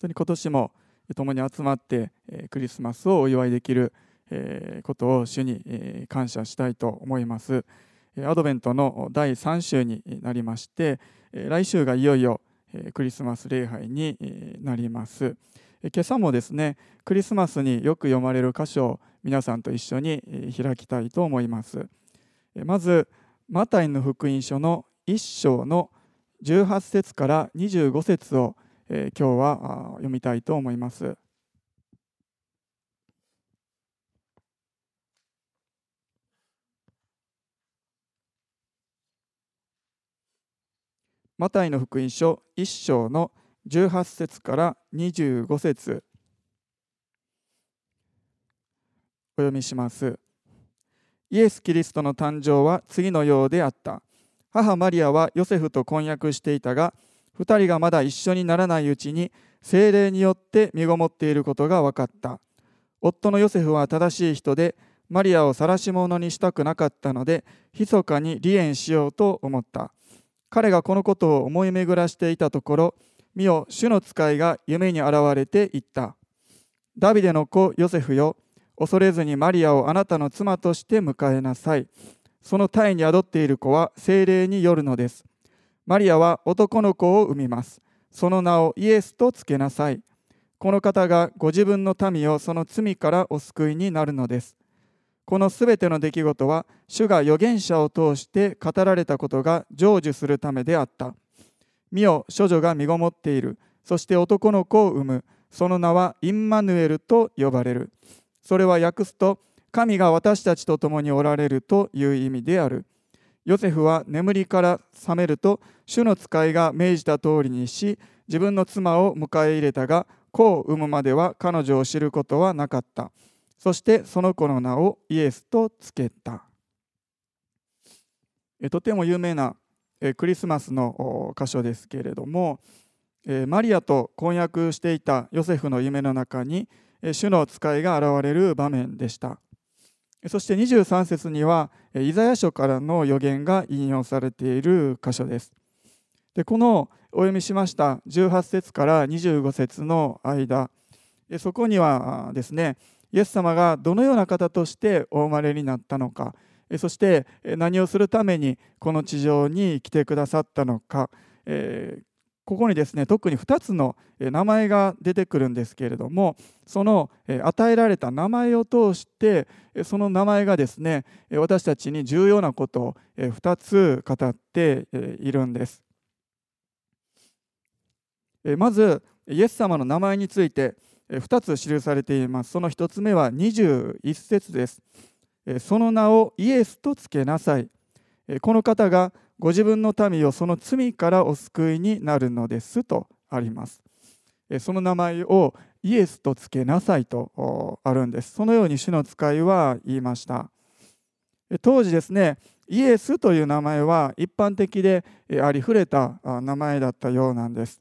当に今年も共に集まってクリスマスをお祝いできることを主に感謝したいと思います。アドベントの第3週になりまして来週がいよいよクリスマス礼拝になります。今朝もですねクリスマスによく読まれる箇所を皆さんと一緒に開きたいと思います。まずマタイの福音書の1章の18節から25節をえ今日は読みたいと思います。マタイの福音書1章の18節から25節。お読みします。イエス・キリストの誕生は次のようであった。母マリアはヨセフと婚約していたが2人がまだ一緒にならないうちに精霊によって身ごもっていることが分かった。夫のヨセフは正しい人でマリアを晒し者にしたくなかったので密かに離縁しようと思った。彼がこのことを思い巡らしていたところ見よ主の使いが夢に現れて言った。ダビデの子ヨセフよ恐れずにマリアをあなたの妻として迎えなさい。その胎に宿っている子は精霊によるのです。マリアは男の子を産みます。その名をイエスとつけなさい。この方がご自分の民をその罪からお救いになるのです。このすべての出来事は主が預言者を通して語られたことが成就するためであった。見よ処女が身ごもっている。そして男の子を産む。その名はインマヌエルと呼ばれる。それは訳すと神が私たちと共におられるという意味である。ヨセフは眠りから覚めると主の使いが命じた通りにし自分の妻を迎え入れたが子を産むまでは彼女を知ることはなかった。そしてその子の名をイエスとつけた。とても有名なクリスマスの箇所ですけれどもマリアと婚約していたヨセフの夢の中に主の使いが現れる場面でした。そして23節にはイザヤ書からの予言が引用されている箇所です。でこのお読みしました18節から25節の間そこにはですねイエス様がどのような方としてお生まれになったのかそして何をするためにこの地上に来てくださったのかここにですね特に2つの名前が出てくるんですけれどもその与えられた名前を通してその名前がですね私たちに重要なことを2つ語っているんです。まずイエス様の名前について2つ記されています。その1つ目は21節です。その名をイエスとつけなさい。この方がご自分の民をその罪からお救いになるのですとあります。その名前をイエスとつけなさいとあるんです。そのように主の使いは言いました。当時ですねイエスという名前は一般的でありふれた名前だったようなんです。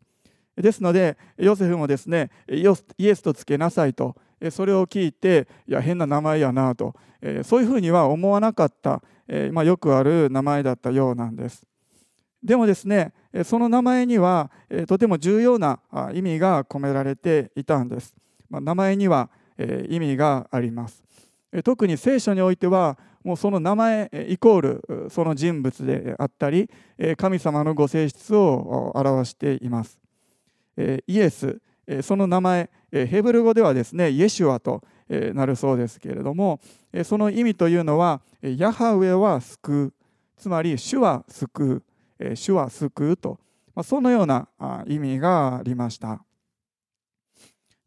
ですのでヨセフもですねイエスとつけなさいとそれを聞いていや変な名前やなとそういうふうには思わなかった、まあ、よくある名前だったようなんです。でもですねその名前にはとても重要な意味が込められていたんです、まあ、名前には意味があります。特に聖書においてはもうその名前イコールその人物であったり神様のご性質を表しています。イエスその名前ヘブル語ではですねイエシュアとなるそうですけれどもその意味というのはヤハウェは救う。つまり主は救う。主は救うと。そのような意味がありました。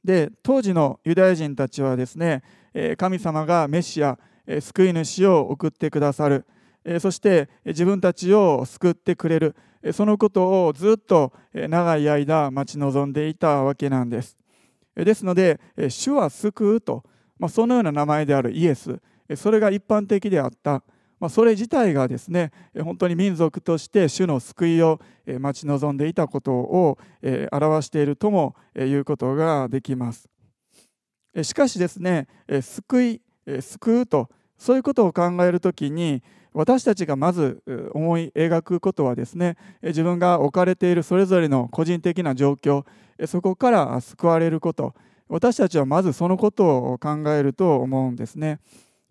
で当時のユダヤ人たちはですね神様がメシア救い主を送ってくださる。そして自分たちを救ってくれる。そのことをずっと長い間待ち望んでいたわけなんです。ですので主は救うと、まあ、そのような名前であるイエス。それが一般的であった、まあ、それ自体がですね本当に民族として主の救いを待ち望んでいたことを表しているとも言うことができます。しかしですね救い救うとそういうことを考えるときに私たちがまず思い描くことはですね自分が置かれているそれぞれの個人的な状況そこから救われること私たちはまずそのことを考えると思うんですね。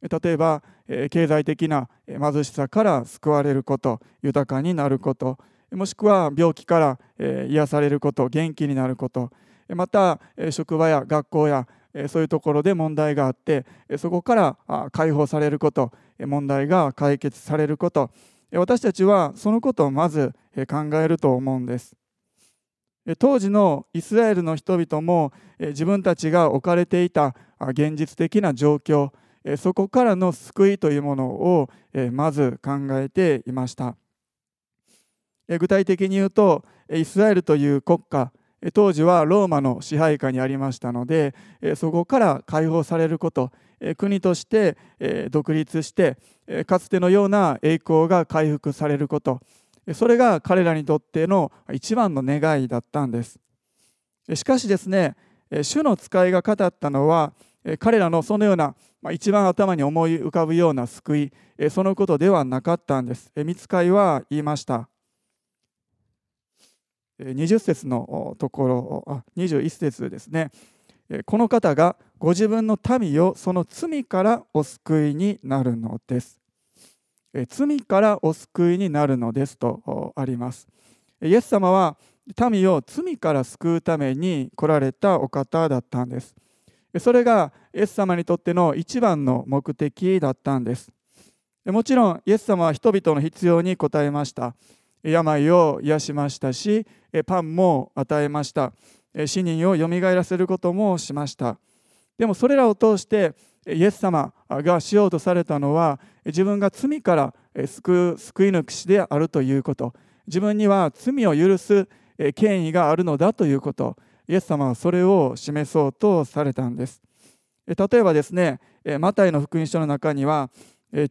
例えば経済的な貧しさから救われること豊かになることもしくは病気から癒されること元気になることまた職場や学校やそういうところで問題があってそこから解放されること問題が解決されること私たちはそのことをまず考えると思うんです当時のイスラエルの人々も自分たちが置かれていた現実的な状況そこからの救いというものをまず考えていました。具体的に言うとイスラエルという国家当時はローマの支配下にありましたのでそこから解放されること国として独立してかつてのような栄光が回復されることそれが彼らにとっての一番の願いだったんです。しかしですね主の使いが語ったのは彼らのそのような一番頭に思い浮かぶような救いそのことではなかったんです。見つかいは言いました。20節のところあ21節ですね。この方がご自分の民をその罪からお救いになるのです。罪からお救いになるのですとあります。イエス様は民を罪から救うために来られたお方だったんです。それがイエス様にとっての一番の目的だったんです。もちろんイエス様は人々の必要に応えました。病を癒しましたしパンも与えました。死人をよみがえらせることもしました。でもそれらを通してイエス様がしようとされたのは自分が罪から救う救い主であるということ。自分には罪を許す権威があるのだということ。イエス様はそれを示そうとされたんです。例えばですねマタイの福音書の中には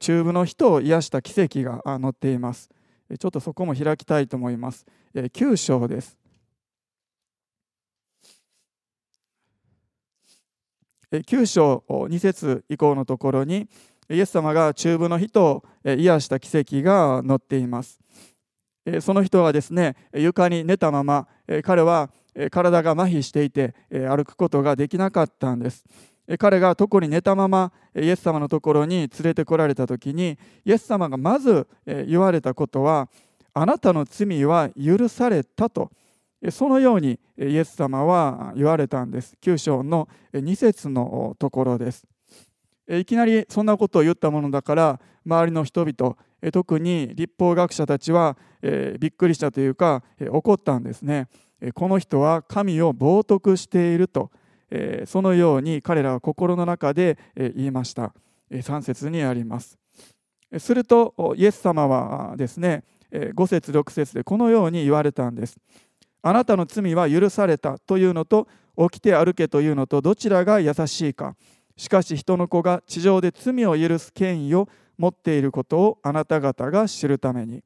中部の人を癒した奇跡が載っています。ちょっとそこも開きたいと思います。9章です。9章2節以降のところにイエス様が中部の人を癒した奇跡が載っています。その人はですね床に寝たまま彼は体が麻痺していて歩くことができなかったんです。彼が床に寝たままイエス様のところに連れてこられた時にイエス様がまず言われたことはあなたの罪は許されたと。そのようにイエス様は言われたんです。9章の2節のところです。いきなりそんなことを言ったものだから周りの人々特に立法学者たちはびっくりしたというか怒ったんですね。この人は神を冒涜しているとそのように彼らは心の中で言いました。3節にあります。するとイエス様はですね5節6節でこのように言われたんです。あなたの罪は許されたというのと起きて歩けというのとどちらが優しいか。しかし人の子が地上で罪を許す権威を持っていることをあなた方が知るために。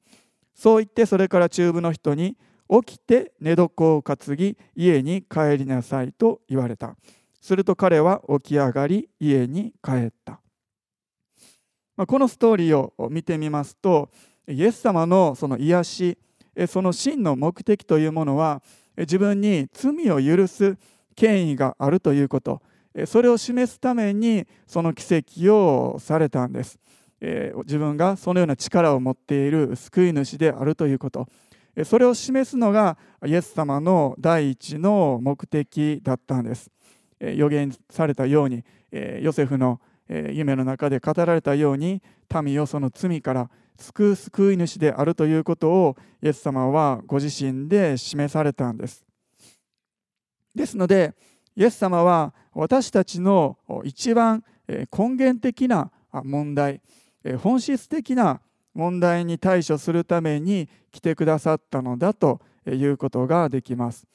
そう言ってそれから中部の人に起きて寝床を担ぎ家に帰りなさいと言われた。すると彼は起き上がり家に帰った。まこのストーリーを見てみますとイエス様のその癒しその真の目的というものは自分に罪を許す権威があるということ。それを示すためにその奇跡をされたんです。自分がそのような力を持っている救い主であるということ。それを示すのがイエス様の第一の目的だったんです。予言されたようにヨセフの夢の中で語られたように民をその罪から救う救い主であるということをイエス様はご自身で示されたんです。ですのでイエス様は私たちの一番根源的な問題本質的な問題に対処するために来てくださったのだということができます。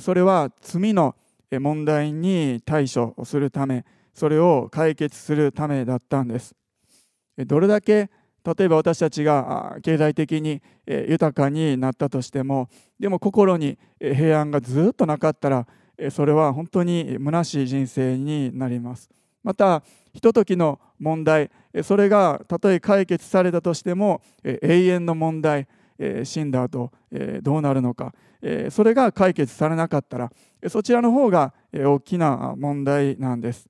それは罪の問題に対処するためそれを解決するためだったんです。どれだけ例えば私たちが経済的に豊かになったとしてもでも心に平安がずっとなかったらそれは本当に虚しい人生になります。またひとときの問題それがたとえ解決されたとしても永遠の問題死んだ後どうなるのかそれが解決されなかったらそちらの方が大きな問題なんです。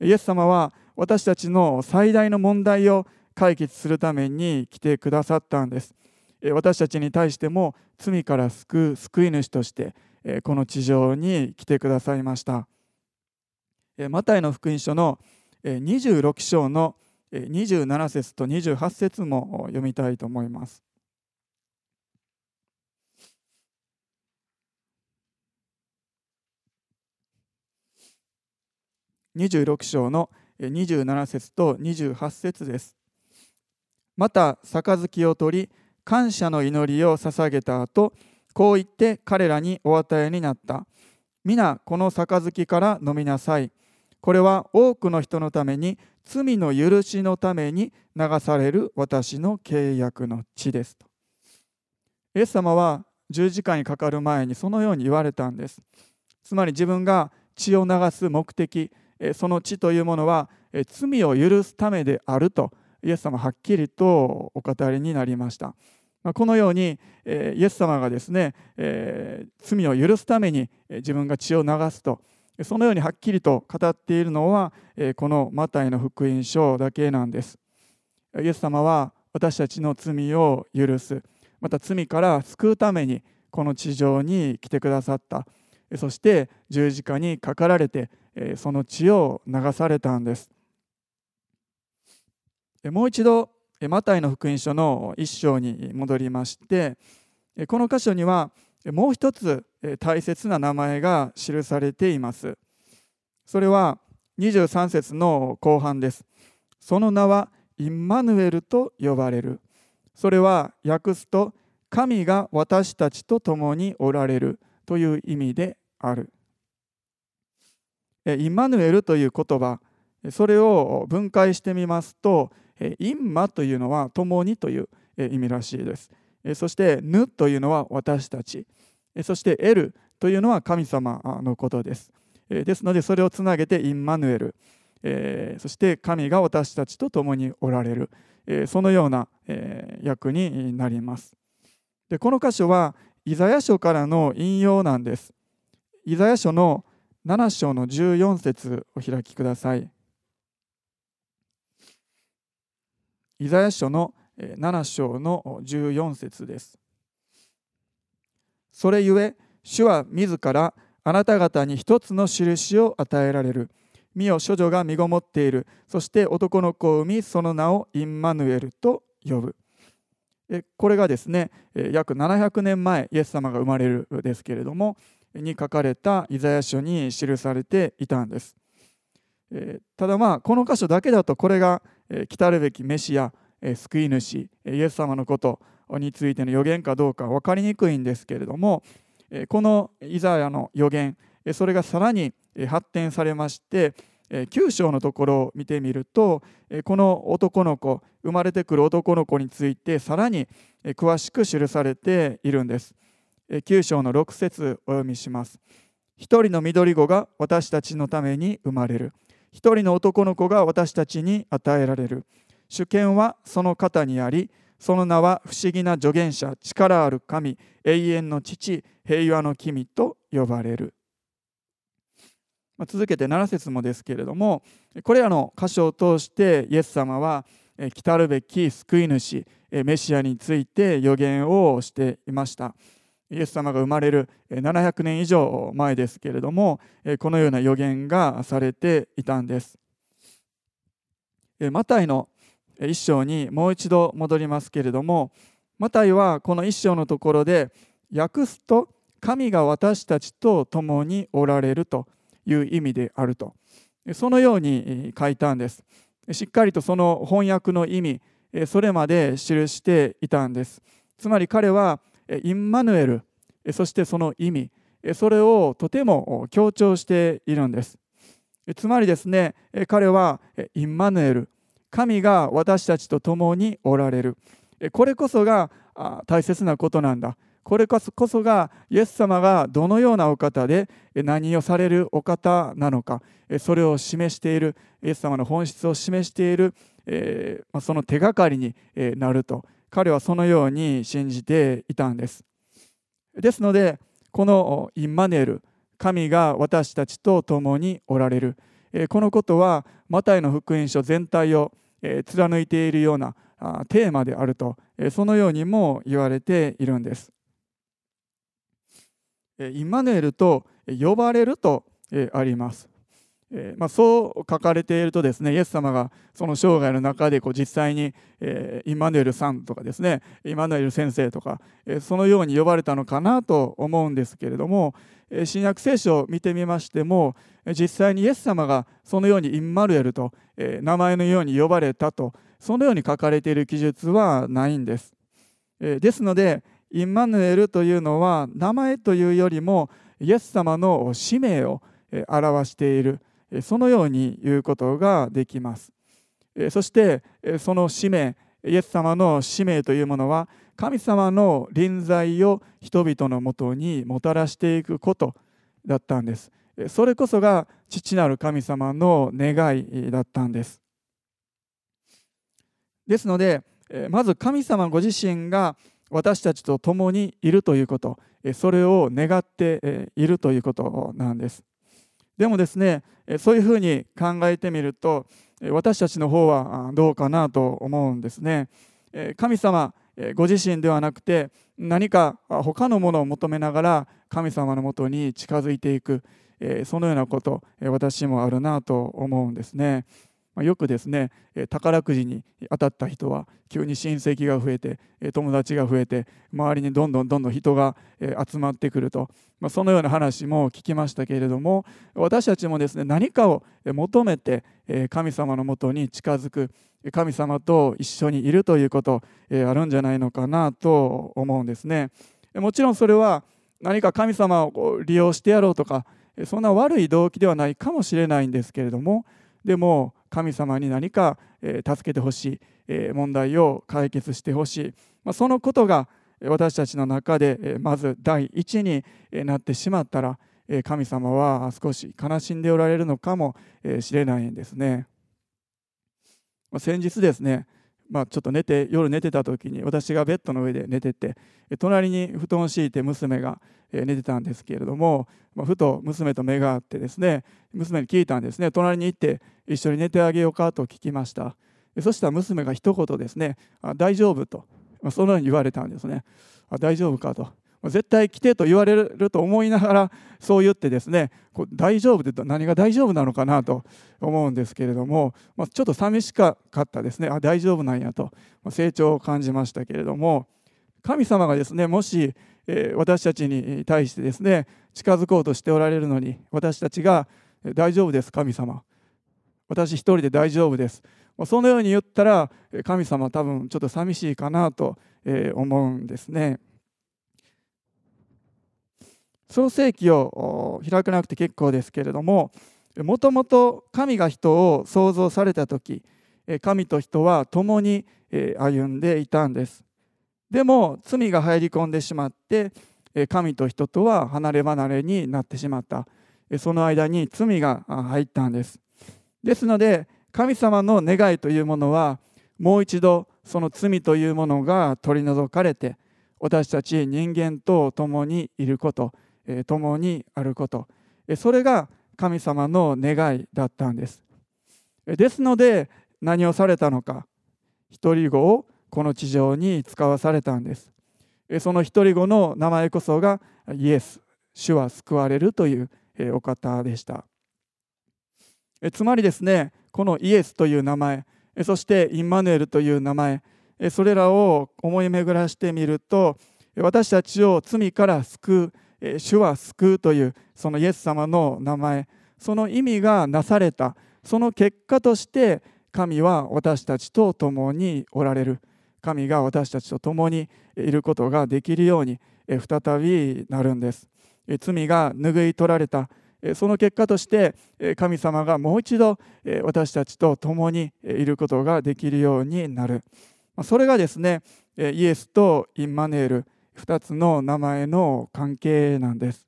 イエス様は私たちの最大の問題を解決するために来てくださったんです。私たちに対しても罪から救う救い主としてこの地上に来てくださいました。マタイの福音書の26章の27節と28節も読みたいと思います。26章の27節と28節です。また杯を取り感謝の祈りを捧げた後こう言って彼らにお与えになった。皆この杯から飲みなさい。これは多くの人のために罪の許しのために流される私の契約の地ですと。イエス様は十字架にかかる前にそのように言われたんです。つまり自分が血を流す目的その地というものは罪を許すためであるとイエス様はっきりとお語りになりました。このようにイエス様がですね罪を許すために自分が血を流すとそのようにはっきりと語っているのはこのマタイの福音書だけなんです。イエス様は私たちの罪を許すまた罪から救うためにこの地上に来てくださったそして十字架にかかられてその血を流されたんですもう一度マタイの福音書の一章に戻りましてこの箇所にはもう一つ大切な名前が記されています。それは23節の後半です。その名はインマヌエルと呼ばれる。それは訳すと神が私たちと共におられるという意味である。インマヌエルという言葉それを分解してみますとインマというのは共にという意味らしいです。そしてヌというのは私たち。そしてエルというのは神様のことです。ですのでそれをつなげてインマヌエル。そして神が私たちと共におられる。そのような訳になります。でこの箇所はイザヤ書からの引用なんです。イザヤ書の7章の14節お開きください。イザヤ書の7章の14節です。それゆえ、主は自らあなた方に一つの印を与えられる。見よ処女が身ごもっている。そして男の子を産み、その名をインマヌエルと呼ぶ。これがですね、約700年前、イエス様が生まれるですけれども、に書かれたイザヤ書に記されていたんです。ただまあこの箇所だけだとこれが来たるべきメシア救い主イエス様のことについての予言かどうか分かりにくいんですけれどもこのイザヤの予言それがさらに発展されまして9章のところを見てみるとこの男の子生まれてくる男の子についてさらに詳しく記されているんです。9章の6節お読みします。一人の緑子が私たちのために生まれる。一人の男の子が私たちに与えられる。主権はその方にあり、その名は不思議な助言者、力ある神、永遠の父、平和の君と呼ばれる。ま続けて7節もですけれども、これらの箇所を通してイエス様は来るべき救い主、メシアについて予言をしていました。イエス様が生まれる700年以上前ですけれどもこのような予言がされていたんです。マタイの一章にもう一度戻りますけれどもマタイはこの一章のところで訳すと神が私たちと共におられるという意味であると。そのように書いたんです。しっかりとその翻訳の意味それまで記していたんです。つまり彼はインマヌエル。そしてその意味。それをとても強調しているんです。つまりですね彼はインマヌエル。神が私たちと共におられる。これこそが大切なことなんだ。これこそがイエス様がどのようなお方で何をされるお方なのか。それを示している。イエス様の本質を示している、その手がかりになると。彼はそのように信じていたんです。ですのでこのインマネル神が私たちと共におられる。このことはマタイの福音書全体を貫いているようなテーマであるとそのようにも言われているんです。インマネルと呼ばれるとあります。えー、まあ、そう書かれているとですねイエス様がその生涯の中でこう実際に、えー、イマヌエルさんとかですねイマヌエル先生とか、えー、そのように呼ばれたのかなと思うんですけれども、え新約聖書を見てみましても実際にイエス様がそのようにインマヌエルと、え名前のように呼ばれたとそのように書かれている記述はないんです。えですのでインマヌエルというのは名前というよりもイエス様の使命を表している。そのように言うことができます。そしてその使命イエス様の使命というものは神様の臨在を人々のもとにもたらしていくことだったんです。それこそが父なる神様の願いだったんです。ですのでまず神様ご自身が私たちと共にいるということ。それを願っているということなんです。でもですねそういうふうに考えてみると私たちの方はどうかなと思うんですね神様ご自身ではなくて何か他のものを求めながら神様のもとに近づいていくそのようなこと私もあるなと思うんですね。よくですね宝くじに当たった人は急に親戚が増えて友達が増えて周りにどんどんどんどん人が集まってくると、まあ、そのような話も聞きましたけれども私たちもですね何かを求めて神様のもとに近づく神様と一緒にいるということあるんじゃないのかなと思うんですね。もちろんそれは何か神様を利用してやろうとかそんな悪い動機ではないかもしれないんですけれどもでも神様に何かえ助けてほしいえ問題を解決してほしいまそのことが私たちの中でえまず第一になってしまったら神様は少し悲しんでおられるのかもしれないんですね。先日ですねまあ、ちょっと寝て夜寝てた時に私がベッドの上で寝てて隣に布団を敷いて娘が寝てたんですけれども、まあ、ふと娘と目が合ってですね娘に聞いたんですね。隣に行って一緒に寝てあげようかと聞きました。そしたら娘が一言ですね「あ大丈夫」と、まあ、そのように言われたんですね「あ大丈夫か」と。絶対来てと言われると思いながらそう言ってですね大丈夫って何が大丈夫なのかなと思うんですけれども、まあ、ちょっと寂しかったですね。あ大丈夫なんやと、ま、成長を感じましたけれども神様がですねもし、え、私たちに対してですね近づこうとしておられるのに私たちが「大丈夫です神様。私一人で大丈夫です」そのように言ったら神様は多分ちょっと寂しいかなと思うんですね。創世記を開かなくて結構ですけれどももともと神が人を創造された時神と人は共に歩んでいたんです。でも罪が入り込んでしまって神と人とは離れ離れになってしまった。その間に罪が入ったんです。ですので神様の願いというものはもう一度その罪というものが取り除かれて私たち人間と共にいること。共にあること。それが神様の願いだったんです。ですので何をされたのか。一人子をこの地上に使わされたんです。その一人子の名前こそがイエス主は救われるというお方でした。つまりですねこのイエスという名前そしてインマヌエルという名前それらを思い巡らしてみると私たちを罪から救う主は救うというそのイエス様の名前。その意味がなされた。その結果として神は私たちと共におられる。神が私たちと共にいることができるように再びなるんです。罪が拭い取られた。その結果として神様がもう一度私たちと共にいることができるようになる。それがですねイエスとインマネール。2つの名前の関係なんです。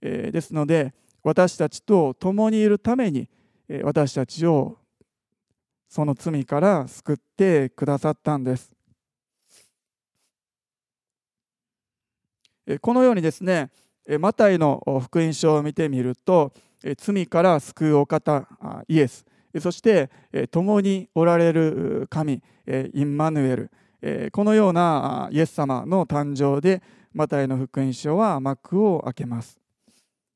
えー、ですので私たちと共にいるために私たちをその罪から救ってくださったんです。このようにですねマタイの福音書を見てみると罪から救うお方イエス。そして共におられる神インマヌエル。このようなイエス様の誕生でマタイの福音書は幕を開けます。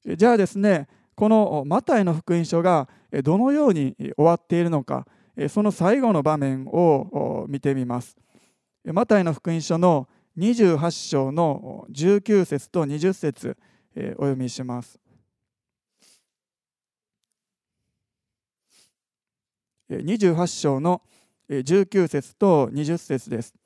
じゃあですねこのマタイの福音書がどのように終わっているのかその最後の場面を見てみます。マタイの福音書の28章の19節と20節お読みします。28章の19節と20節です。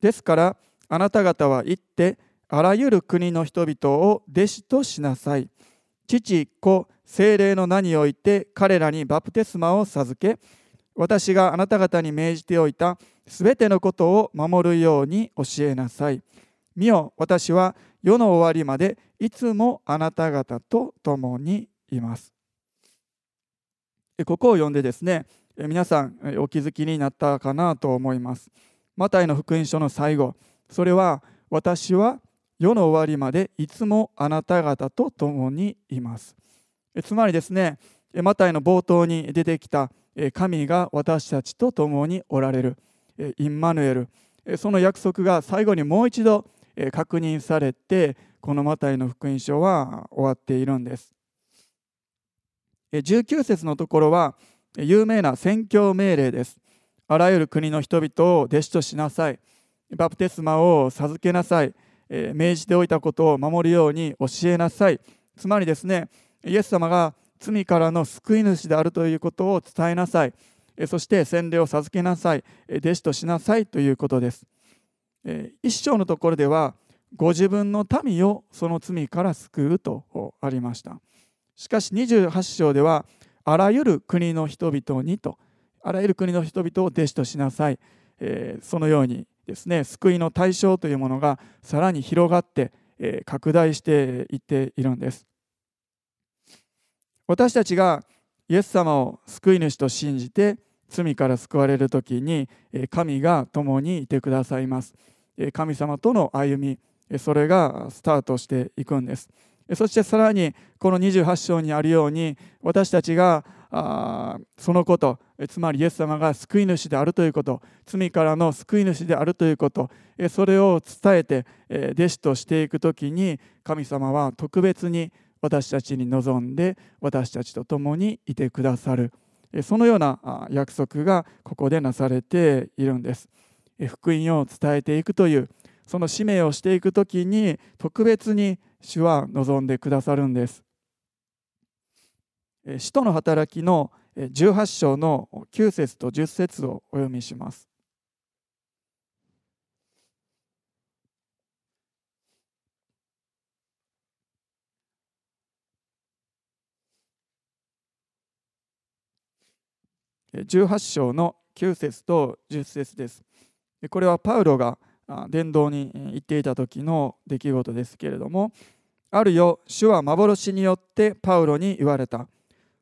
ですからあなた方は行ってあらゆる国の人々を弟子としなさい。父、子、精霊の名において彼らにバプテスマを授け私があなた方に命じておいたすべてのことを守るように教えなさい。見よ私は世の終わりまでいつもあなた方と共にいます。ここを読んでですね皆さんお気づきになったかなと思いますマタイの福音書の最後。それは私は世の終わりまでいつもあなた方と共にいます。つまりですねマタイの冒頭に出てきた神が私たちと共におられる。インマヌエル。その約束が最後にもう一度確認されてこのマタイの福音書は終わっているんです。19節のところは有名な宣教命令です。あらゆる国の人々を弟子としなさい。バプテスマを授けなさい。命じておいたことを守るように教えなさい。つまりですね、イエス様が罪からの救い主であるということを伝えなさい。そして洗礼を授けなさい。弟子としなさいということです。一章のところでは、ご自分の民をその罪から救うとありました。しかし28章ではあらゆる国の人々にとあらゆる国の人々を弟子としなさい、えー、そのようにですね救いの対象というものがさらに広がって、えー、拡大していっているんです。私たちがイエス様を救い主と信じて罪から救われる時に神が共にいてくださいます。神様との歩みそれがスタートしていくんです。そしてさらにこの28章にあるように私たちがあそのこと。つまりイエス様が救い主であるということ。罪からの救い主であるということ。それを伝えて弟子としていく時に神様は特別に私たちに望んで私たちと共にいてくださる。そのような約束がここでなされているんです。福音を伝えていくというその使命をしていく時に特別に主は望んでくださるんです。使徒の働きの18章の9節と10節をお読みします。18章の9節と10節です。これはパウロが伝道に行っていた時の出来事ですけれどもあるよ主は幻によってパウロに言われた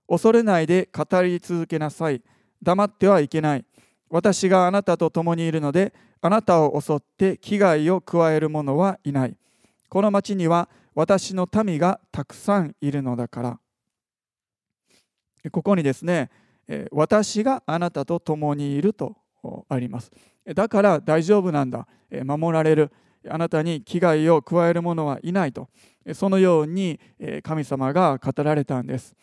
恐れないで語り続けなさい。黙ってはいけない。私があなたと共にいるのであなたを襲って危害を加える者はいない。この町には私の民がたくさんいるのだから。ここにですね私があなたと共にいるとあります。だから大丈夫なんだ。守られる。あなたに危害を加える者はいないと。そのように神様が語られたんです。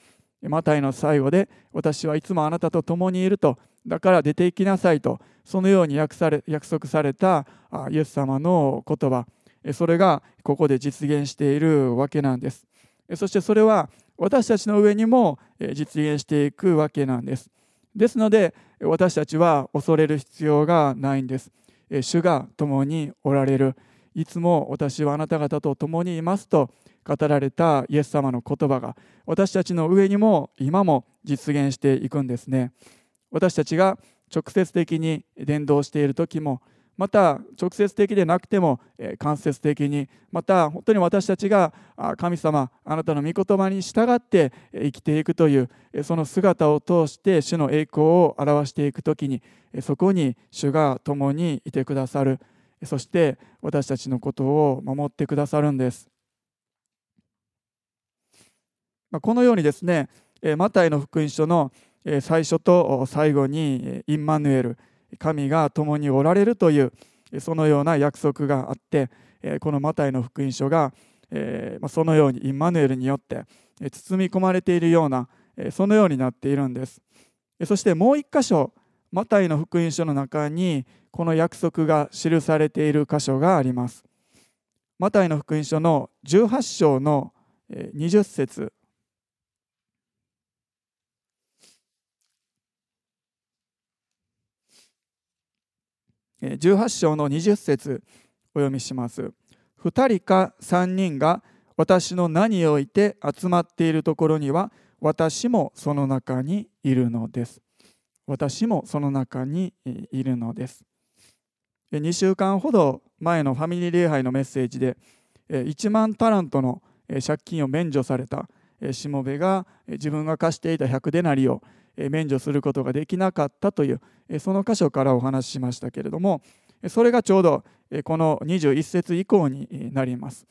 マタイの最後で私はいつもあなたと共にいるとだから出て行きなさいとそのように約され約束されたイエス様の言葉。それがここで実現しているわけなんです。そしてそれは私たちの上にも実現していくわけなんです。ですので私たちは恐れる必要がないんです。主が共におられる。いつも私はあなた方と共にいますと語られたイエス様の言葉が私たちの上にも今も実現していくんですね。私たちが直接的に伝道している時もまた直接的でなくても間接的にまた本当に私たちが神様あなたの御言葉に従って生きていくというその姿を通して主の栄光を表していく時にそこに主が共にいてくださる。そして私たちのことを守ってくださるんです。このようにですねマタイの福音書の最初と最後にインマヌエル神が共におられるというそのような約束があってこのマタイの福音書がそのようにインマヌエルによって包み込まれているようなそのようになっているんです。そしてもう一箇所マタイの福音書の中にこの約束が記されている箇所があります。マタイの福音書の18章の20節。18章の20節お読みします。2人か3人が私の名において集まっているところには私もその中にいるのです。私もその中にいるのです。2週間ほど前のファミリー礼拝のメッセージで1万タラントの借金を免除されたしもべが自分が貸していた100デナリを免除することができなかったというその箇所からお話ししましたけれどもそれがちょうどこの21節以降になります。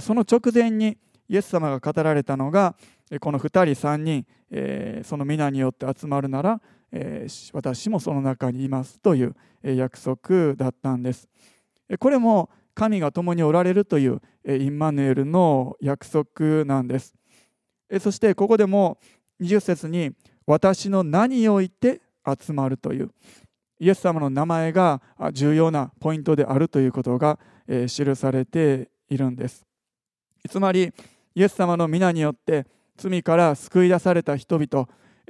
その直前にイエス様が語られたのがこの2人3人その皆によって集まるなら私もその中にいますという約束だったんです。これも神が共におられるというインマヌエルの約束なんです。そしてここでも20節に私の名において集まるというイエス様の名前が重要なポイントであるということが記されているんです。つまりイエス様の皆によって罪から救い出された人々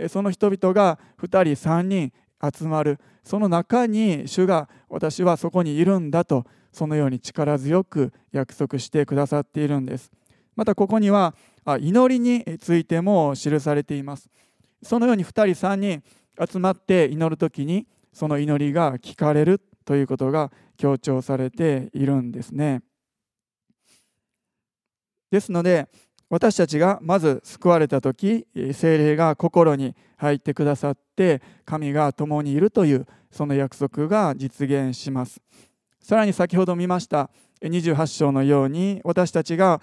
その人々が2人3人集まる。その中に主が私はそこにいるんだとそのように力強く約束してくださっているんです。またここには祈りについても記されています。そのように2人3人集まって祈る時にその祈りが聞かれるということが強調されているんですね。ですので私たちがまず救われた時精霊が心に入ってくださって神が共にいるというその約束が実現しますさらに先ほど見ました28章のように私たちが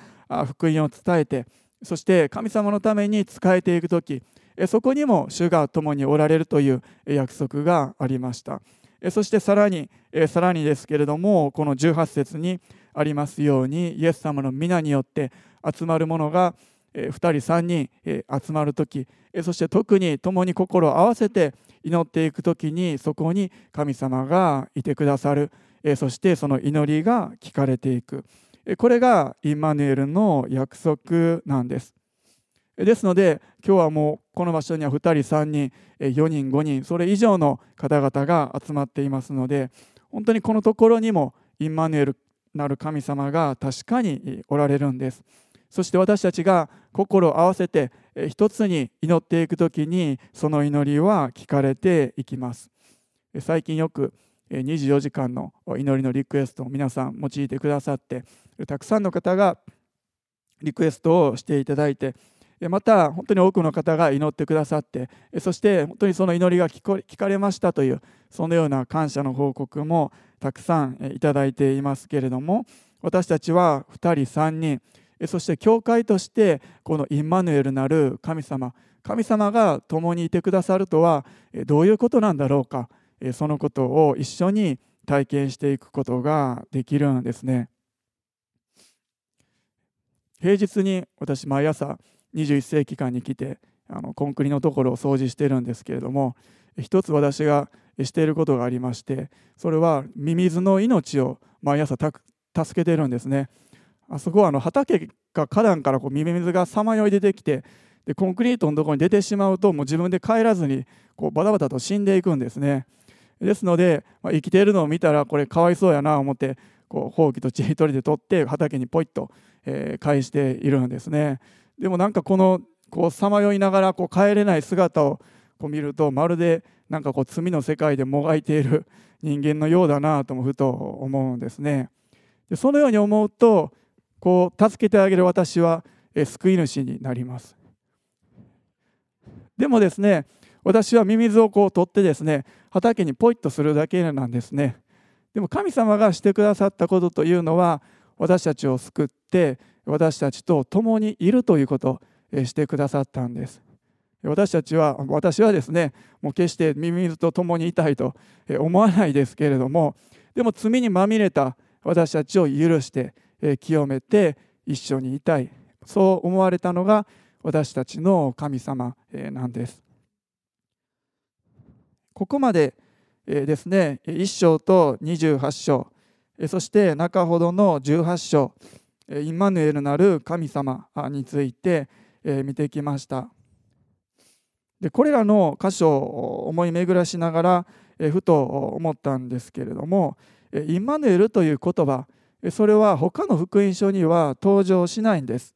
福音を伝えてそして神様のために仕えていく時そこにも主が共におられるという約束がありました。そしてさらにさらにですけれどもこの18節にありますようにイエス様の皆によって集まる者が2人3人集まる時そして特に共に心を合わせて祈っていく時にそこに神様がいてくださる。そしてその祈りが聞かれていく。これがインマヌエルの約束なんです。ですので今日はもうこの場所には2人3人4人5人それ以上の方々が集まっていますので本当にこのところにもインマヌエルなる神様が確かにおられるんです。そして私たちが心を合わせて一つに祈っていく時にその祈りは聞かれていきます。最近よく24時間の祈りのリクエストを皆さん用いてくださってたくさんの方がリクエストをしていただいてまた本当に多くの方が祈ってくださってそして本当にその祈りが聞かれましたというそのような感謝の報告もたくさんいただいていますけれども私たちは2人3人そして教会としてこのインマヌエルなる神様神様が共にいてくださるとはどういうことなんだろうかそのことを一緒に体験していくことができるんですね。平日に私毎朝21世紀間に来てあのコンクリのところを掃除してるんですけれども一つ私がしていることがありましてそれはミミズの命を毎朝助けてるんですね。あそこはあの畑か花壇からこうミミズがさまよい出てきてでコンクリートのところに出てしまうともう自分で帰らずにこうバタバタと死んでいくんですね。ですので、まあ、生きているのを見たらこれかわいそうやなと思ってこうほうきとちりとりで取って畑にポイッと、えー、返しているんですね。でもなんかこのさまよいながらこう帰れない姿をこう見るとまるでなんかこう罪の世界でもがいている人間のようだなともふと思うんですね。でそのように思うとこう助けてあげる私は救い主になります。でもですね私はミミズをこう取ってですね畑にポイッとするだけなんですね。でも神様がしてくださったことというのは私たちを救って私たちと共にいるということをしてくださったんです。私たちは私はですねもう決してミミズと共にいたいと思わないですけれどもでも罪にまみれた私たちを許して清めて一緒にいたい。そう思われたのが私たちの神様なんです。ここまでですね1章と28章そして中ほどの18章イマヌエルなる神様について見てきました。でこれらの箇所を思い巡らしながらふと思ったんですけれどもイマヌエルという言葉それは他の福音書には登場しないんです。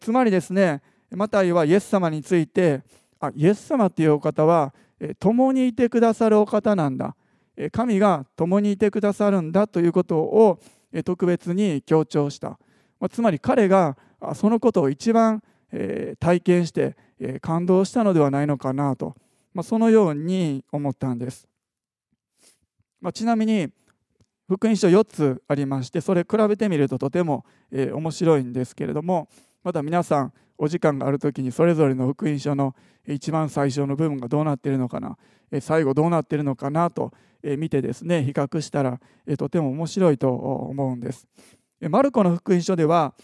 つまりですねマタイはイエス様についてあイエス様というお方は共にいてくださるお方なんだ。神が共にいてくださるんだということを特別に強調した。つまり彼がそのことを一番体験して感動したのではないのかなと。そのように思ったんです。ちなみに福音書4つありましてそれ比べてみるととても面白いんですけれどもまた皆さんお時間がある時にそれぞれの福音書の一番最初の部分がどうなっているのかな最後どうなっているのかなと見てですね比較したらとても面白いと思うんです。マルコの福音書では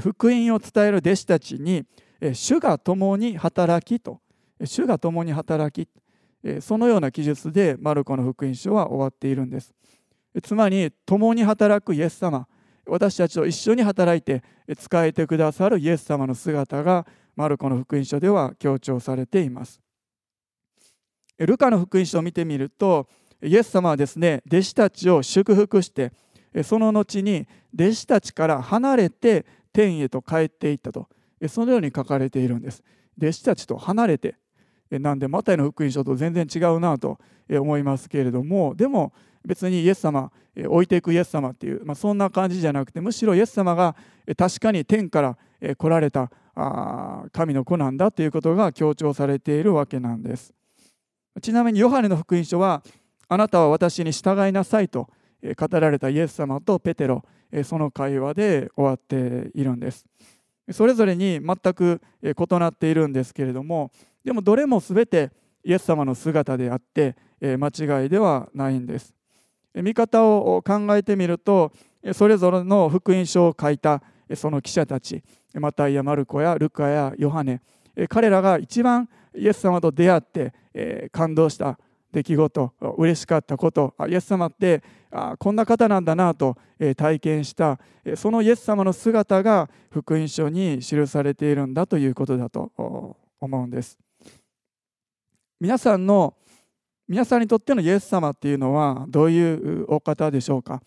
福音を伝える弟子たちに主が共に働きと主が共に働きそのような記述でマルコの福音書は終わっているんですつまり共に働くイエス様私たちと一緒に働いて仕えてくださるイエス様の姿がマルコの福音書では強調されていますルカの福音書を見てみるとイエス様はですね弟子たちを祝福してその後に弟子たちから離れて天へと帰っていったとそのように書かれているんです。弟子たちと離れてなんでマタイの福音書と全然違うなと思いますけれどもでも別にイエス様置いていくイエス様っていう、まあ、そんな感じじゃなくてむしろイエス様が確かに天から来られた神の子なんだということが強調されているわけなんです。ちなみにヨハネの福音書はあなたは私に従いなさいと語られたイエス様とペテロその会話で終わっているんです。それぞれに全く異なっているんですけれどもでもどれも全てイエス様の姿であって間違いではないんです。見方を考えてみるとそれぞれの福音書を書いたその記者たちマタイやマルコやルカやヨハネ彼らが一番イエス様と出会って感動した。出来事嬉しかったことイエス様ってあこんな方なんだなと体験したそのイエス様の姿が福音書に記されているんだということだと思うんです。皆さんの皆さんにとってのイエス様っていうのはどういうお方でしょうか？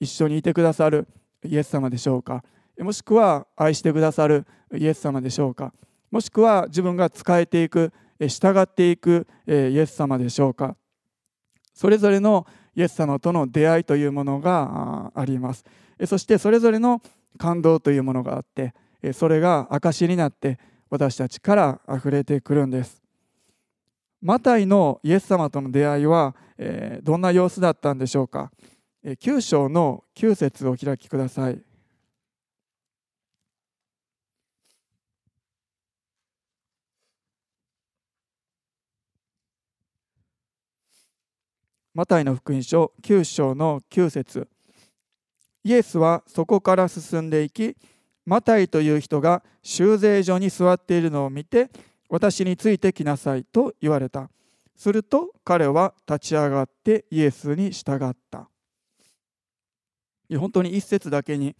一緒にいてくださるイエス様でしょうか？もしくは愛してくださるイエス様でしょうか？もしくは自分が仕えていく従っていくイエス様でしょうか？それぞれのイエス様との出会いというものがあります。そしてそれぞれの感動というものがあってそれが証になって私たちから溢れてくるんです。マタイのイエス様との出会いはどんな様子だったんでしょうか？9章の9節をお開きください。マタイの福音書9章の9節。イエスはそこから進んでいきマタイという人が修税所に座っているのを見て私についてきなさいと言われた。すると彼は立ち上がってイエスに従った。本当に一節だけに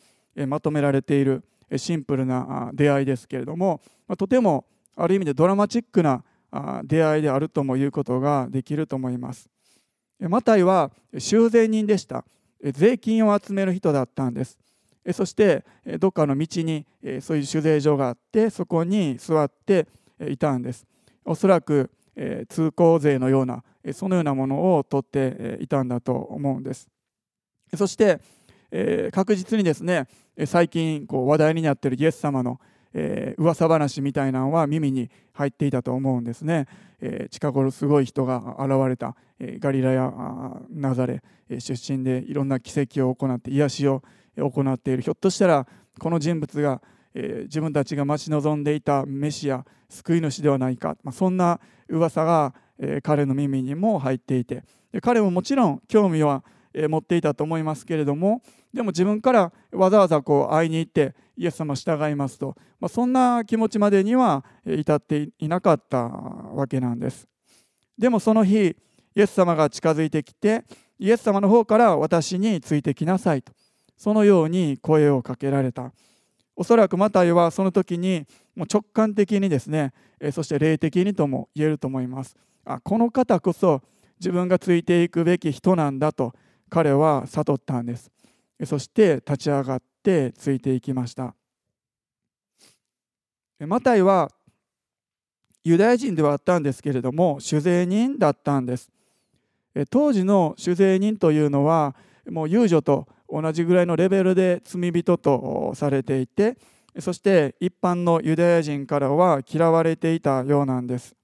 まとめられているシンプルな出会いですけれどもとてもある意味でドラマチックな出会いであるとも言うことができると思います。マタイは修税人でした。税金を集める人だったんです。そしてどっかの道にそういう酒税所があってそこに座っていたんです。おそらく通行税のようなそのようなものを取っていたんだと思うんです。そして確実にですね最近こう話題になっているイエス様のえー、噂話みたいなのは耳に入っていたと思うんですね、えー、近頃すごい人が現れた、えー、ガリラやナザレ、えー、出身でいろんな奇跡を行って癒しを行っている。ひょっとしたらこの人物が、えー、自分たちが待ち望んでいたメシア救い主ではないか、まあ、そんな噂が、えー、彼の耳にも入っていて彼ももちろん興味は持っていたと思いますけれどもでも自分からわざわざこう会いに行ってイエス様従いますと、まあ、そんな気持ちまでには至っていなかったわけなんです。でもその日イエス様が近づいてきてイエス様の方から私についてきなさいとそのように声をかけられた。おそらくマタイはその時にもう直感的にですねそして霊的にとも言えると思います。あこの方こそ自分がついていくべき人なんだと彼は悟ったんです。そして立ち上がってついていきました。マタイはユダヤ人ではあったんですけれども酒税人だったんです。当時の酒税人というのはもう遊女と同じぐらいのレベルで罪人とされていてそして一般のユダヤ人からは嫌われていたようなんです。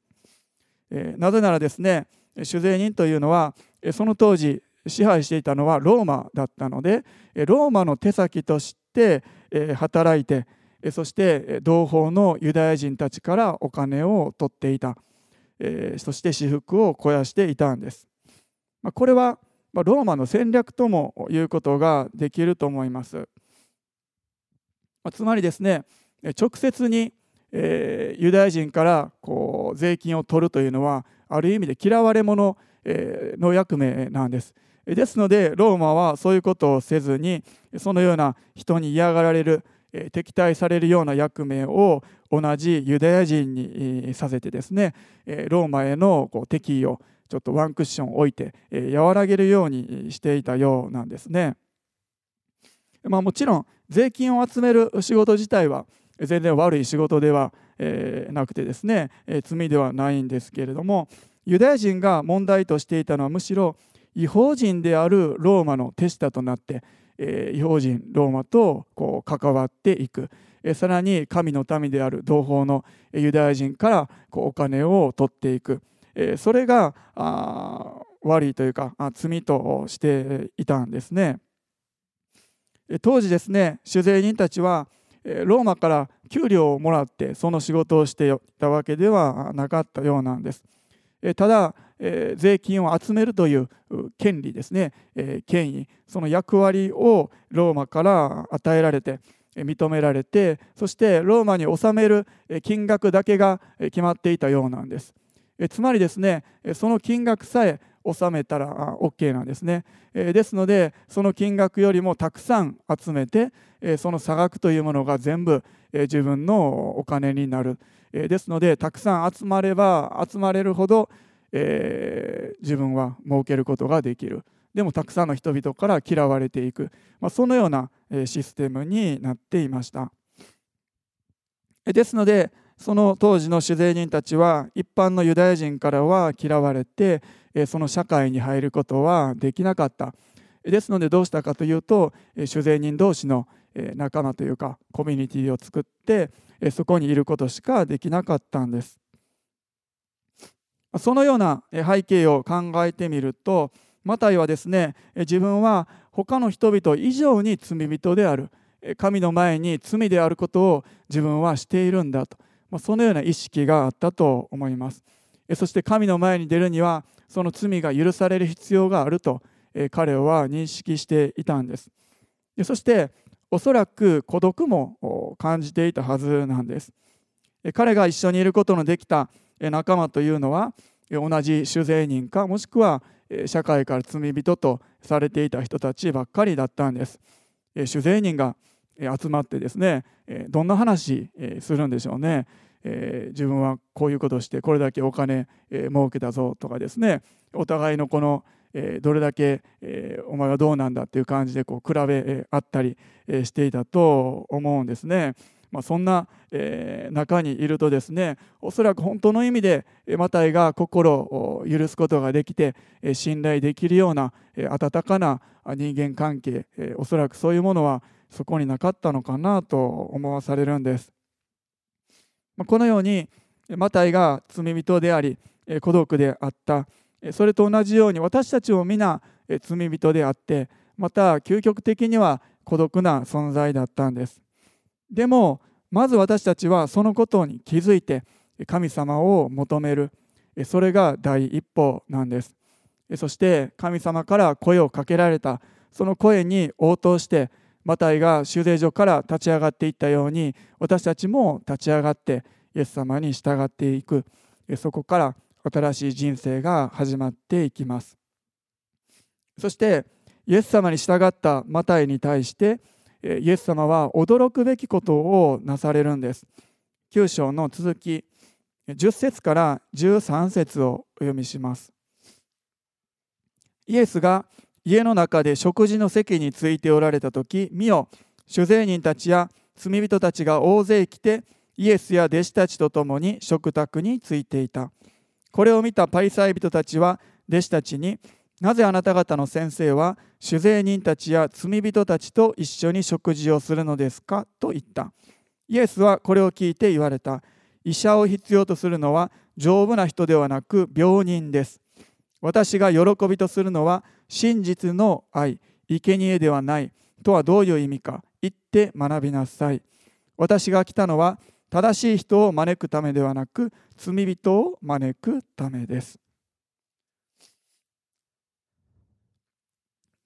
なぜならですね酒税人というのはその当時支配していたのはローマだったのでローマの手先として働いてそして同胞のユダヤ人たちからお金を取っていた。そして私服を肥やしていたんです。これはローマの戦略ともいうことができると思います。つまりですね直接にユダヤ人からこう税金を取るというのはある意味で嫌われ者の役目なんです。ですのでローマはそういうことをせずにそのような人に嫌がられる敵対されるような役目を同じユダヤ人にさせてですねローマへの敵意をちょっとワンクッション置いて和らげるようにしていたようなんですね。まあ、もちろん税金を集める仕事自体は全然悪い仕事ではなくてですね罪ではないんですけれどもユダヤ人が問題としていたのはむしろ違法人であるローマの手下となって、えー、違法人ローマとこう関わっていく、えー、さらに神の民である同胞のユダヤ人からこうお金を取っていく、えー、それがあ悪いというかあ罪としていたんですね。当時ですね酒税人たちはローマから給料をもらってその仕事をしていたわけではなかったようなんです。ただえ税金を集めるという権利ですね、え権威その役割をローマから与えられて認められてそしてローマに納める金額だけが決まっていたようなんです。つまりですねその金額さえ納めたら OK なんですね。ですのでその金額よりもたくさん集めてその差額というものが全部自分のお金になる。ですのでたくさん集まれば集まれるほどえー、自分は儲けることができる。でもたくさんの人々から嫌われていく、まあ、そのようなシステムになっていました。ですのでその当時の主税人たちは一般のユダヤ人からは嫌われてその社会に入ることはできなかった。ですのでどうしたかというと主税人同士の仲間というかコミュニティを作ってそこにいることしかできなかったんです。そのような背景を考えてみるとマタイはですね自分は他の人々以上に罪人である。神の前に罪であることを自分はしているんだと。そのような意識があったと思います。そして神の前に出るにはその罪が許される必要があると彼は認識していたんです。そしておそらく孤独も感じていたはずなんです。彼が一緒にいることのできた仲間というのは同じ酒税人かもしくは社会から罪人とされていた人たちばっかりだったんです。酒税人が集まってですねどんな話するんでしょうね。自分はこういうことをしてこれだけお金儲けたぞとかですねお互いのこのどれだけお前はどうなんだっていう感じでこう比べ合ったりしていたと思うんですね。まあ、そんな、え、中にいるとですねおそらく本当の意味でマタイが心を許すことができて信頼できるような温かな人間関係おそらくそういうものはそこになかったのかなと思わされるんです。このようにマタイが罪人であり孤独であったそれと同じように私たちも皆罪人であってまた究極的には孤独な存在だったんです。でもまず私たちはそのことに気づいて神様を求める。それが第一歩なんです。そして神様から声をかけられた。その声に応答してマタイが修税所から立ち上がっていったように私たちも立ち上がってイエス様に従っていく。そこから新しい人生が始まっていきます。そしてイエス様に従ったマタイに対してイエス様は驚くべきことをなされるんです。9章の続き10節から13節をお読みします。イエスが家の中で食事の席についておられた時見よ主税人たちや罪人たちが大勢来てイエスや弟子たちと共に食卓についていた。これを見たパリサイ人たちは弟子たちになぜあなた方の先生は酒税人たちや罪人たちと一緒に食事をするのですか？と言った。イエスはこれを聞いて言われた。医者を必要とするのは丈夫な人ではなく病人です。私が喜びとするのは真実の愛生贄ではないとはどういう意味か？言って学びなさい。私が来たのは正しい人を招くためではなく罪人を招くためです。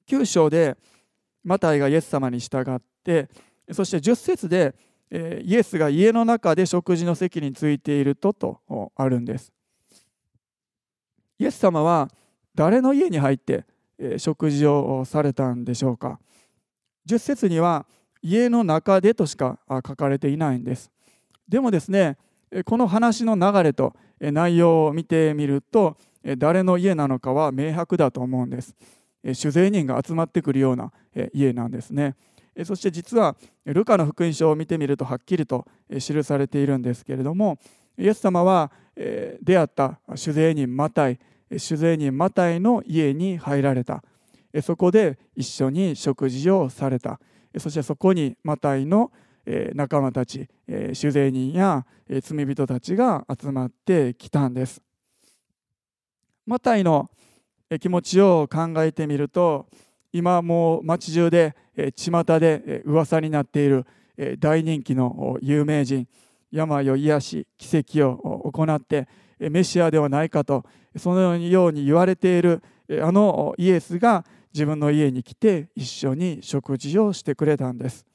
9章でマタイがイエス様に従ってそして10節でイエスが家の中で食事の席についているととあるんです。イエス様は誰の家に入って食事をされたんでしょうか。10節には家の中でとしか書かれていないんです。でもですねこの話の流れと内容を見てみると誰の家なのかは明白だと思うんです。酒税人が集まってくるような家なんですね。そして実はルカの福音書を見てみるとはっきりと記されているんですけれどもイエス様は出会った酒税人マタイ酒税人マタイの家に入られた。そこで一緒に食事をされた。そしてそこにマタイの仲間たち酒税人や罪人たちが集まってきたんです。マタイの気持ちを考えてみると今もう街中で巷で噂になっている大人気の有名人病を癒し奇跡を行ってメシアではないかとそのように言われているあのイエスが自分の家に来て一緒に食事をしてくれたんです。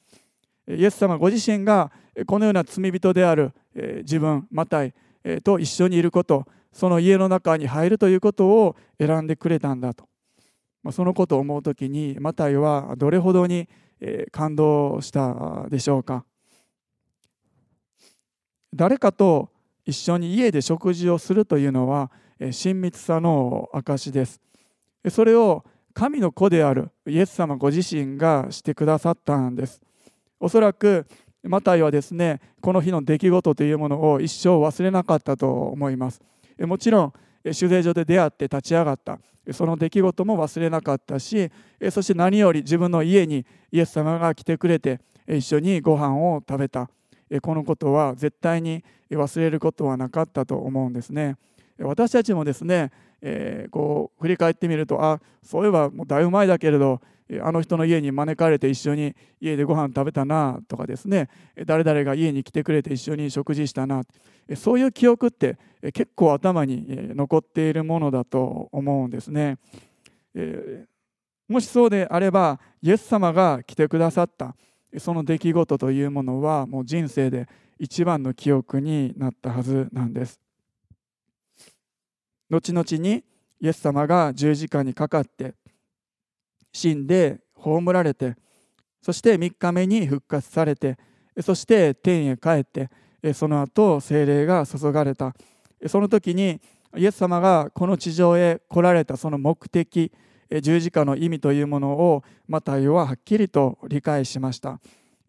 イエス様ご自身がこのような罪人である自分マタイと一緒にいることその家の中に入るということを選んでくれたんだと。そのことを思う時にマタイはどれほどに感動したでしょうか。誰かと一緒に家で食事をするというのは親密さの証です。それを神の子であるイエス様ご自身がしてくださったんです。おそらくマタイはですねこの日の出来事というものを一生忘れなかったと思います。もちろん酒税所で出会って立ち上がった。その出来事も忘れなかったしそして何より自分の家にイエス様が来てくれて一緒にご飯を食べた。このことは絶対に忘れることはなかったと思うんですね。私たちもですね、えー、こう振り返ってみるとあそういえばもうだいぶ前だけれどあの人の家に招かれて一緒に家でご飯食べたなとかですね誰々が家に来てくれて一緒に食事したなそういう記憶って結構頭に残っているものだと思うんですね。もしそうであればイエス様が来てくださったその出来事というものはもう人生で一番の記憶になったはずなんです。後々にイエス様が十字架にかかって死んで葬られてそして3日目に復活されてそして天へ帰ってその後精霊が注がれた。その時にイエス様がこの地上へ来られたその目的十字架の意味というものをマタイははっきりと理解しました。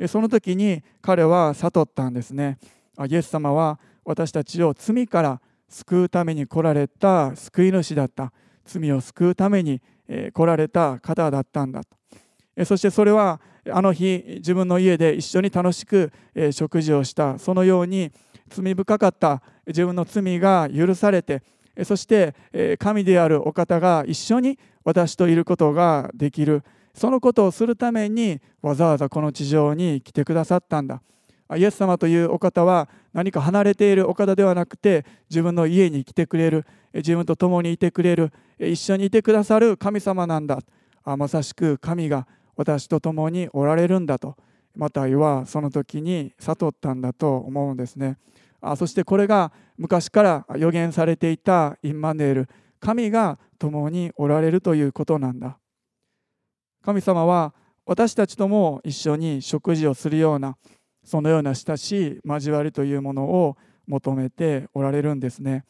その時に彼は悟ったんですね。イエス様は私たちを罪から救うために来られた救い主だった。罪を救うために来られた方だったんだと。そしてそれはあの日自分の家で一緒に楽しく食事をした。そのように罪深かった自分の罪が許されてそして神であるお方が一緒に私といることができる。そのことをするためにわざわざこの地上に来てくださったんだ。イエス様というお方は何か離れているお方ではなくて自分の家に来てくれる。自分と共にいてくれる一緒にいてくださる神様なんだ。あまさしく神が私と共におられるんだと。マタイはその時に悟ったんだと思うんですね。あそしてこれが昔から予言されていたインマネール。神が共におられるということなんだ。神様は私たちとも一緒に食事をするようなそのような親しい交わりというものを求めておられるんですね。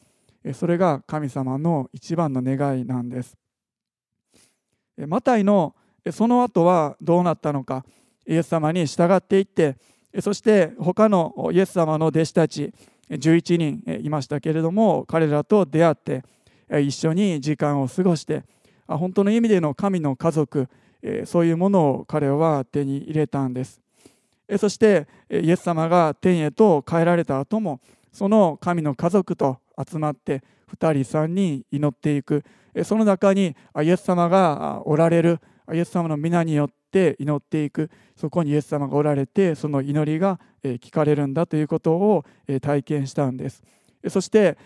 それが神様の一番の願いなんです。マタイのその後はどうなったのかイエス様に従っていってそして他のイエス様の弟子たち11人いましたけれども彼らと出会って一緒に時間を過ごして本当の意味での神の家族そういうものを彼は手に入れたんです。そしてイエス様が天へと帰られた後もその神の家族と集まって2人3人祈っていく。その中にイエス様がおられる。イエス様の皆によって祈っていく。そこにイエス様がおられてその祈りが聞かれるんだということを体験したんです。そして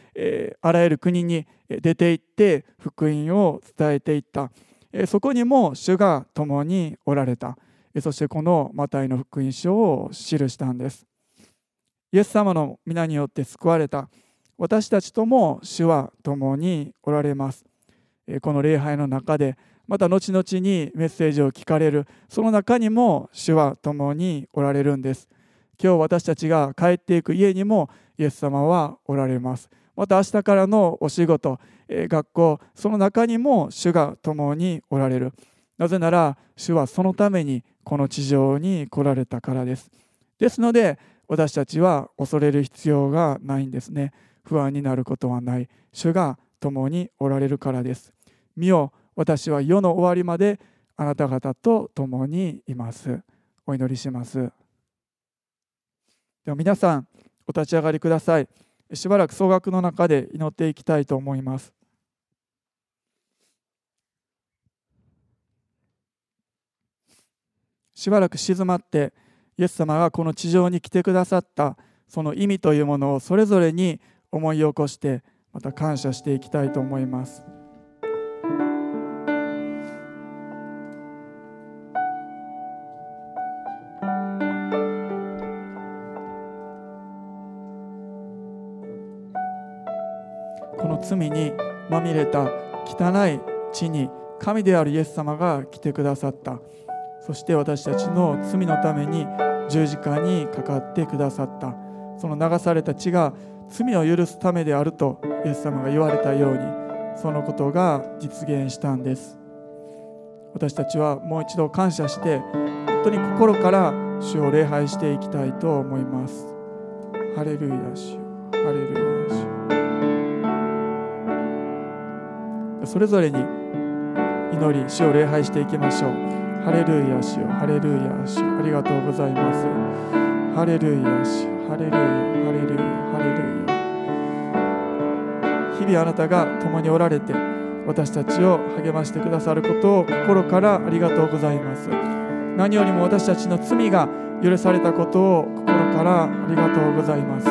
あらゆる国に出て行って福音を伝えていった。そこにも主が共におられた。そしてこのマタイの福音書を記したんです。イエス様の皆によって救われた。私たちとも主は共におられます。この礼拝の中でまた後々にメッセージを聞かれる。その中にも主は共におられるんです。今日私たちが帰っていく家にもイエス様はおられます。また明日からのお仕事学校その中にも主が共におられる。なぜなら主はそのためにこの地上に来られたからです。ですので私たちは恐れる必要がないんですね。不安になることはない。主が共におられるからです。見よ私は世の終わりまであなた方と共にいます。お祈りします。では皆さんお立ち上がりください。しばらく総額の中で祈っていきたいと思います。しばらく静まってイエス様がこの地上に来てくださったその意味というものをそれぞれに思い起こしてまた感謝していきたいと思います。この罪にまみれた汚い地に神であるイエス様が来てくださったそして私たちの罪のために十字架にかかってくださったその流された血が罪を許すためであるとイエス様が言われたようにそのことが実現したんです。私たちはもう一度感謝して本当に心から主を礼拝していきたいと思います。ハレルヤ主ハレルヤ主それぞれに祈り主を礼拝していきましょう。ハレルヤ主ハレルヤ主ありがとうございます。ハレルヤ主ハレルヤハレルヤ々あなたが共におられて私たちを励ましてくださることを心からありがとうございます。何よりも私たちの罪が許されたことを心からありがとうございます。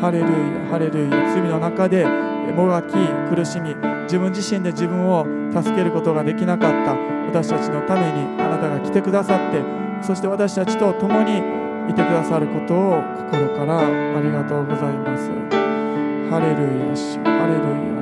ハレルヤハレルヤ。罪の中でもがき苦しみ自分自身で自分を助けることができなかった。私たちのためにあなたが来てくださってそして私たちと共にいてくださることを心からありがとうございます。ハレルヤ主ハレルヤ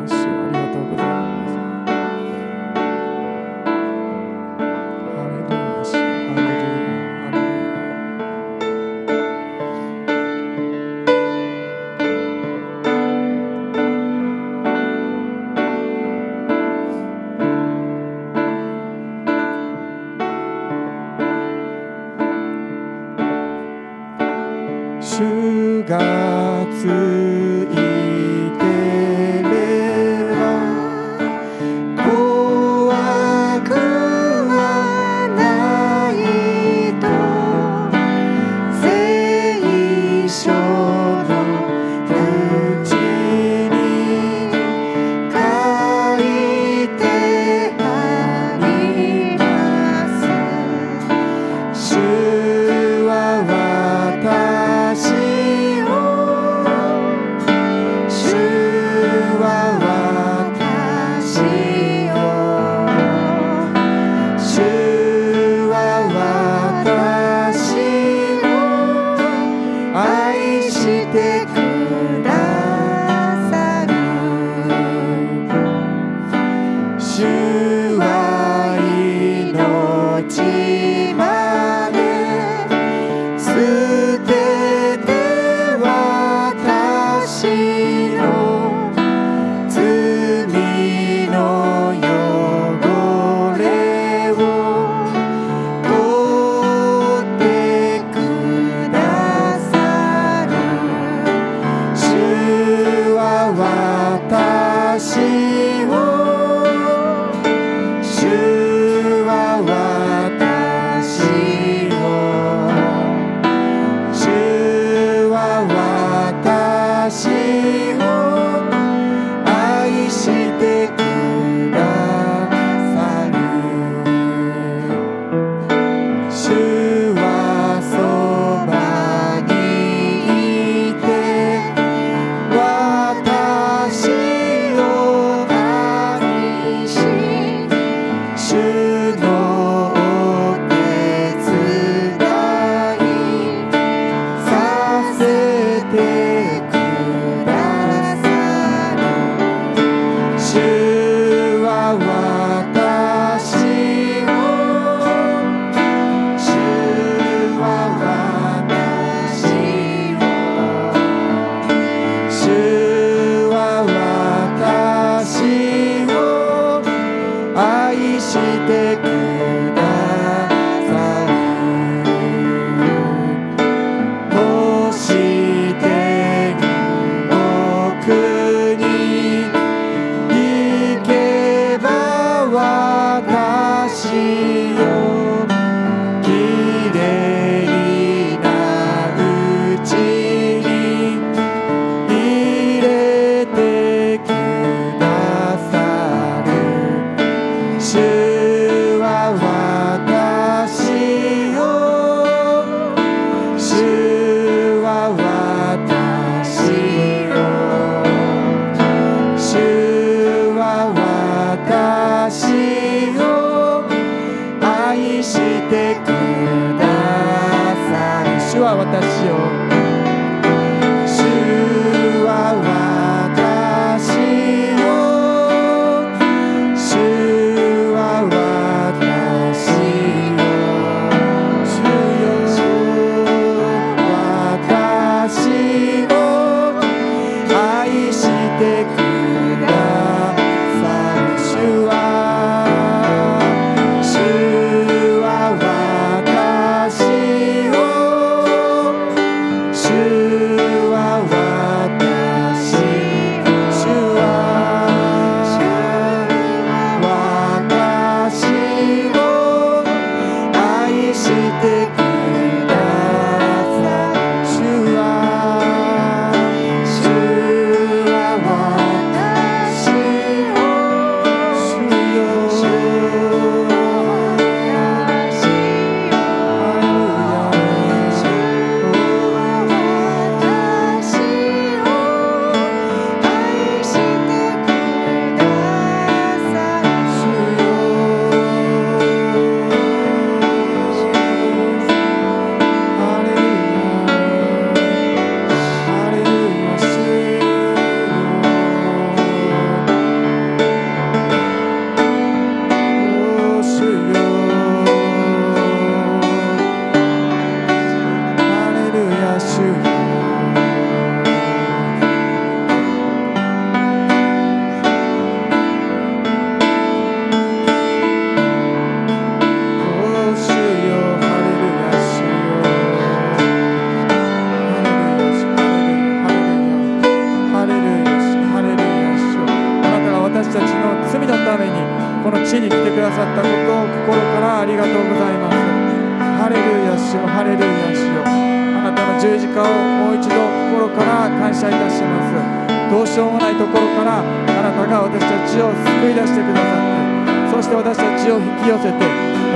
して私たちを引き寄せて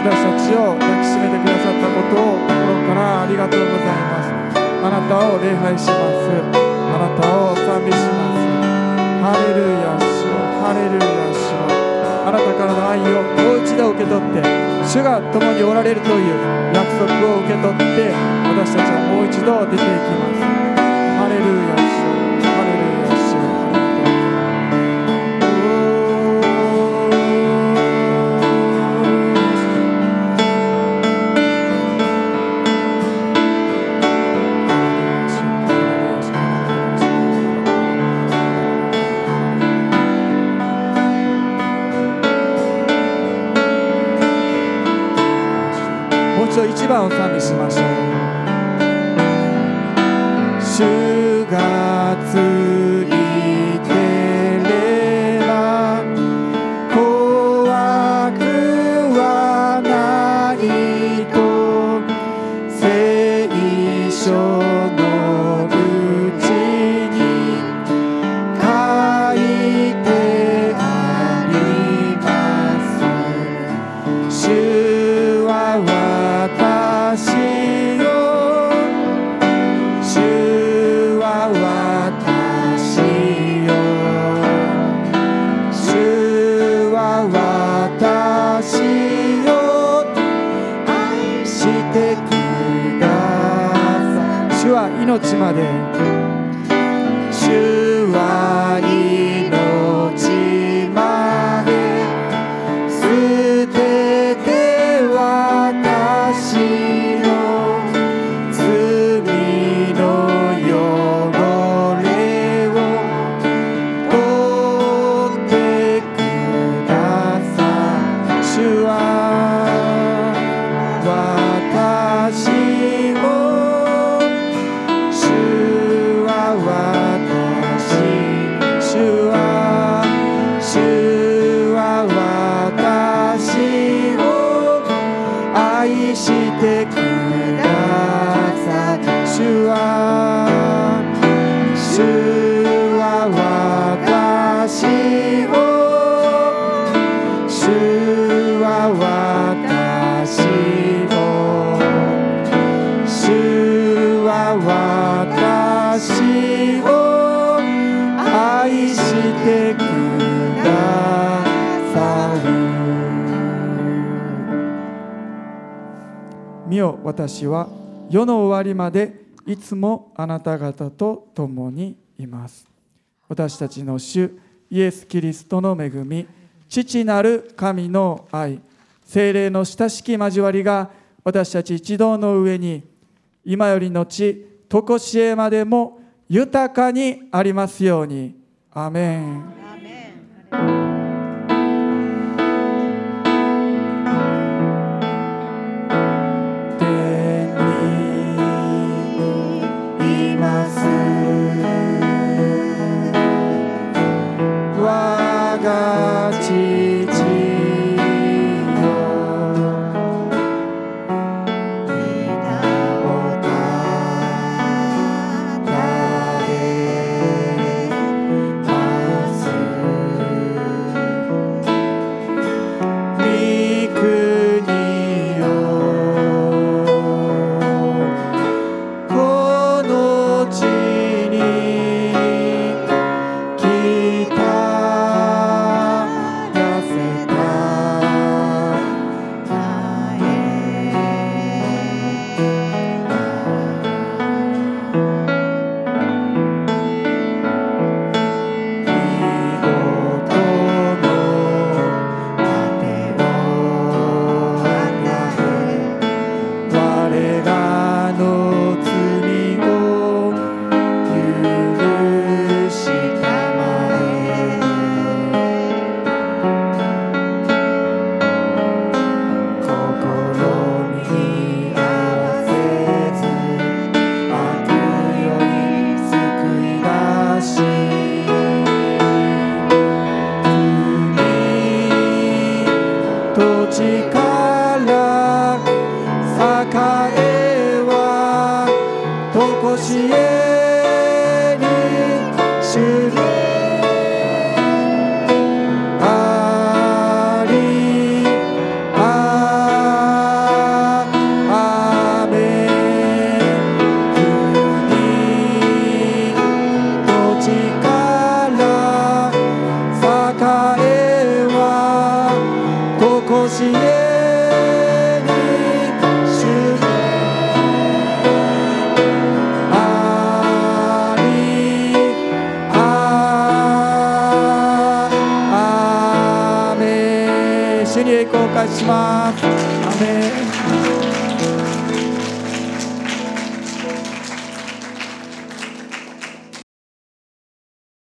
私たちを抱きしめてくださったことを心からありがとうございます。あなたを礼拝します。あなたを賛美します。ハレルヤ主よハレルヤ主よあなたからの愛をもう一度受け取って主が共におられるという約束を受け取って私たちはもう一度出ていきます。番私は世の終わりまでいつもあなた方と共にいます私たちの主イエス・キリストの恵み父なる神の愛精霊の親しき交わりが私たち一同の上に今よりのち常しえまでも豊かにありますように。アメン。